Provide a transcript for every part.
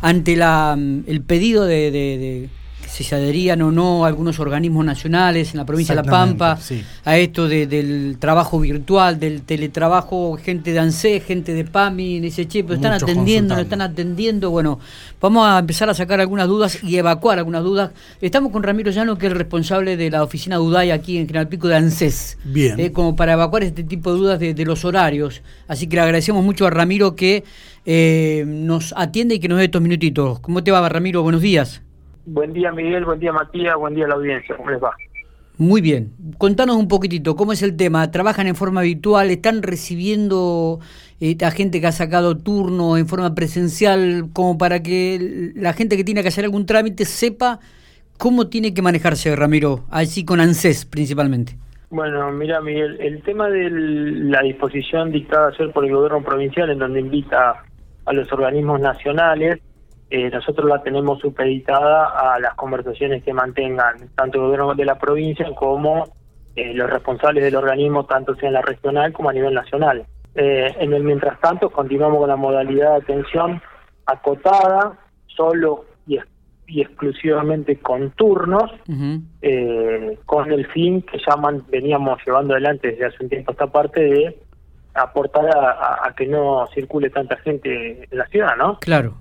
ante la, el pedido de, de si se adherían o no algunos organismos nacionales en la provincia de La Pampa a esto del trabajo virtual, del teletrabajo, gente de ANSE, gente de PAMI, dice, che, pero están atendiendo, no están atendiendo. Bueno, vamos a empezar a sacar algunas dudas y evacuar algunas dudas. Estamos con Ramiro Llano, que es el responsable de la oficina Duday aquí en General Pico de ANSES. Bien. Eh, como para evacuar este tipo de dudas de, los horarios. Así que le agradecemos mucho a Ramiro que eh, nos atiende y que nos dé estos minutitos. ¿Cómo te va, Ramiro? Buenos días. Buen día Miguel, buen día Matías, buen día a la audiencia, ¿cómo les va? Muy bien, contanos un poquitito, ¿cómo es el tema? ¿Trabajan en forma habitual? ¿Están recibiendo eh, a gente que ha sacado turno en forma presencial como para que la gente que tiene que hacer algún trámite sepa cómo tiene que manejarse, Ramiro, así con ANSES principalmente? Bueno, mira Miguel, el tema de la disposición dictada ayer por el gobierno provincial en donde invita a los organismos nacionales eh, nosotros la tenemos supeditada a las conversaciones que mantengan tanto el gobierno de la provincia como eh, los responsables del organismo, tanto sea en la regional como a nivel nacional. Eh, en el mientras tanto, continuamos con la modalidad de atención acotada, solo y, exclusivamente con turnos, con el fin que ya veníamos llevando adelante desde hace un tiempo esta parte de aportar a que no circule tanta gente en la ciudad, ¿no? Claro.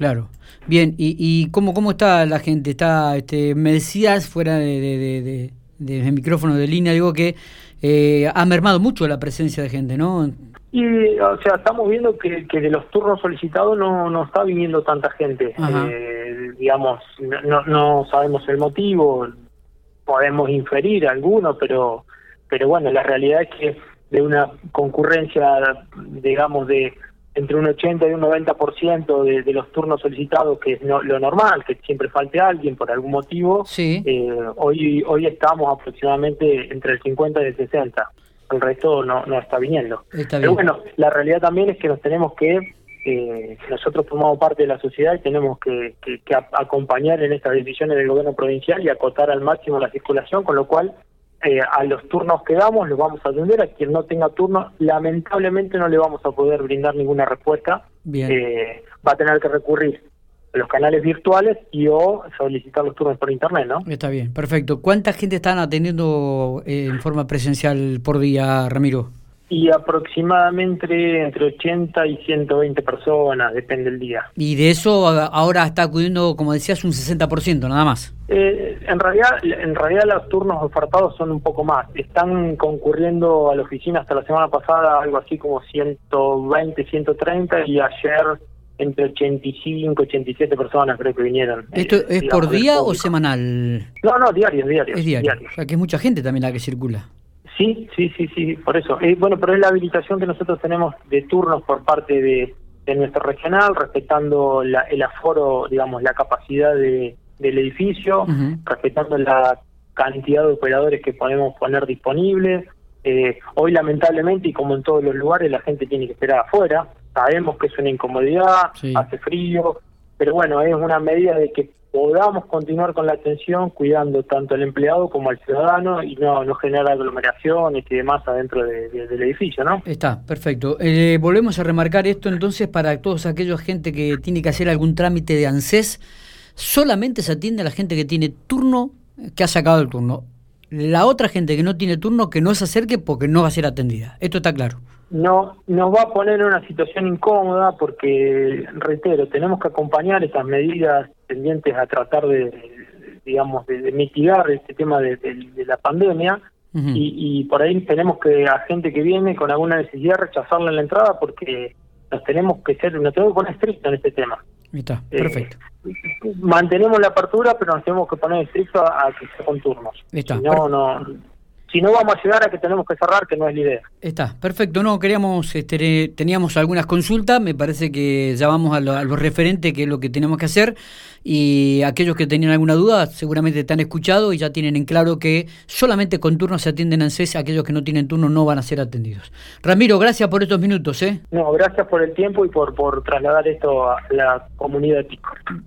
Claro. Bien, ¿y, y cómo, cómo está la gente? Está, este, me decías fuera de, de, de, micrófono de línea, digo que eh, ha mermado mucho la presencia de gente, ¿no? Y, o sea, estamos viendo que, que de los turnos solicitados no, no está viniendo tanta gente. Eh, digamos, no, no sabemos el motivo, podemos inferir alguno, pero, pero bueno, la realidad es que de una concurrencia, digamos, de entre un 80 y un 90% de, de los turnos solicitados, que es lo normal, que siempre falte alguien por algún motivo, eh, hoy hoy estamos aproximadamente entre el 50 y el 60. El resto no, no está viniendo. Pero bueno, la realidad también es que nos tenemos que, eh, nosotros formamos parte de la sociedad y tenemos que, que, que acompañar en estas decisiones del gobierno provincial y acotar al máximo la circulación, con lo cual eh, a los turnos que damos los vamos a atender, a quien no tenga turno lamentablemente no le vamos a poder brindar ninguna respuesta, eh, va a tener que recurrir a los canales virtuales y o solicitar los turnos por internet, ¿no? Está bien, perfecto. ¿Cuánta gente están atendiendo eh, en forma presencial por día, Ramiro? Y aproximadamente entre 80 y 120 personas, depende del día. ¿Y de eso ahora está acudiendo, como decías, un 60% nada más? Eh, en realidad en realidad los turnos ofertados son un poco más. Están concurriendo a la oficina hasta la semana pasada algo así como 120, 130 y ayer entre 85, 87 personas creo que vinieron. ¿Esto eh, es por día o semanal? No, no, diario, diario. Es diario. O sea que es mucha gente también la que circula. Sí, sí, sí, sí, por eso. Eh, bueno, pero es la habilitación que nosotros tenemos de turnos por parte de, nuestro regional, respetando el aforo, digamos, la capacidad de, del edificio, respetando la cantidad de operadores que podemos poner disponibles. Eh, hoy, lamentablemente, y como en todos los lugares, la gente tiene que esperar afuera. Sabemos que es una incomodidad, hace frío, pero bueno, es una medida de que podamos continuar con la atención cuidando tanto al empleado como al ciudadano y no, no generar aglomeraciones y demás adentro del edificio, ¿no? Está, perfecto. Eh, volvemos a remarcar esto entonces para todos aquellos gente que tiene que hacer algún trámite de ANSES, solamente se atiende a la gente que tiene turno, que ha sacado el turno. La otra gente que no tiene turno, que no se acerque porque no va a ser atendida. Esto está claro no nos va a poner en una situación incómoda porque, reitero, tenemos que acompañar estas medidas tendientes a tratar de, digamos, de, mitigar este tema de, la pandemia y, por ahí tenemos que a gente que viene con alguna necesidad rechazarla en la entrada porque nos tenemos que ser, nos tenemos que poner estricto en este tema. Está, eh, perfecto. mantenemos la apertura, pero nos tenemos que poner estricto a, que sea con turnos. Está, no, no, si no vamos a llegar a que tenemos que cerrar, que no es la idea. Está, perfecto. No, queríamos, este, teníamos algunas consultas, me parece que ya vamos a lo, referente, que es lo que tenemos que hacer, y aquellos que tenían alguna duda seguramente te han escuchado y ya tienen en claro que solamente con turno se atienden en CES, aquellos que no tienen turno no van a ser atendidos. Ramiro, gracias por estos minutos. ¿eh? No, gracias por el tiempo y por, por trasladar esto a la comunidad de Pico.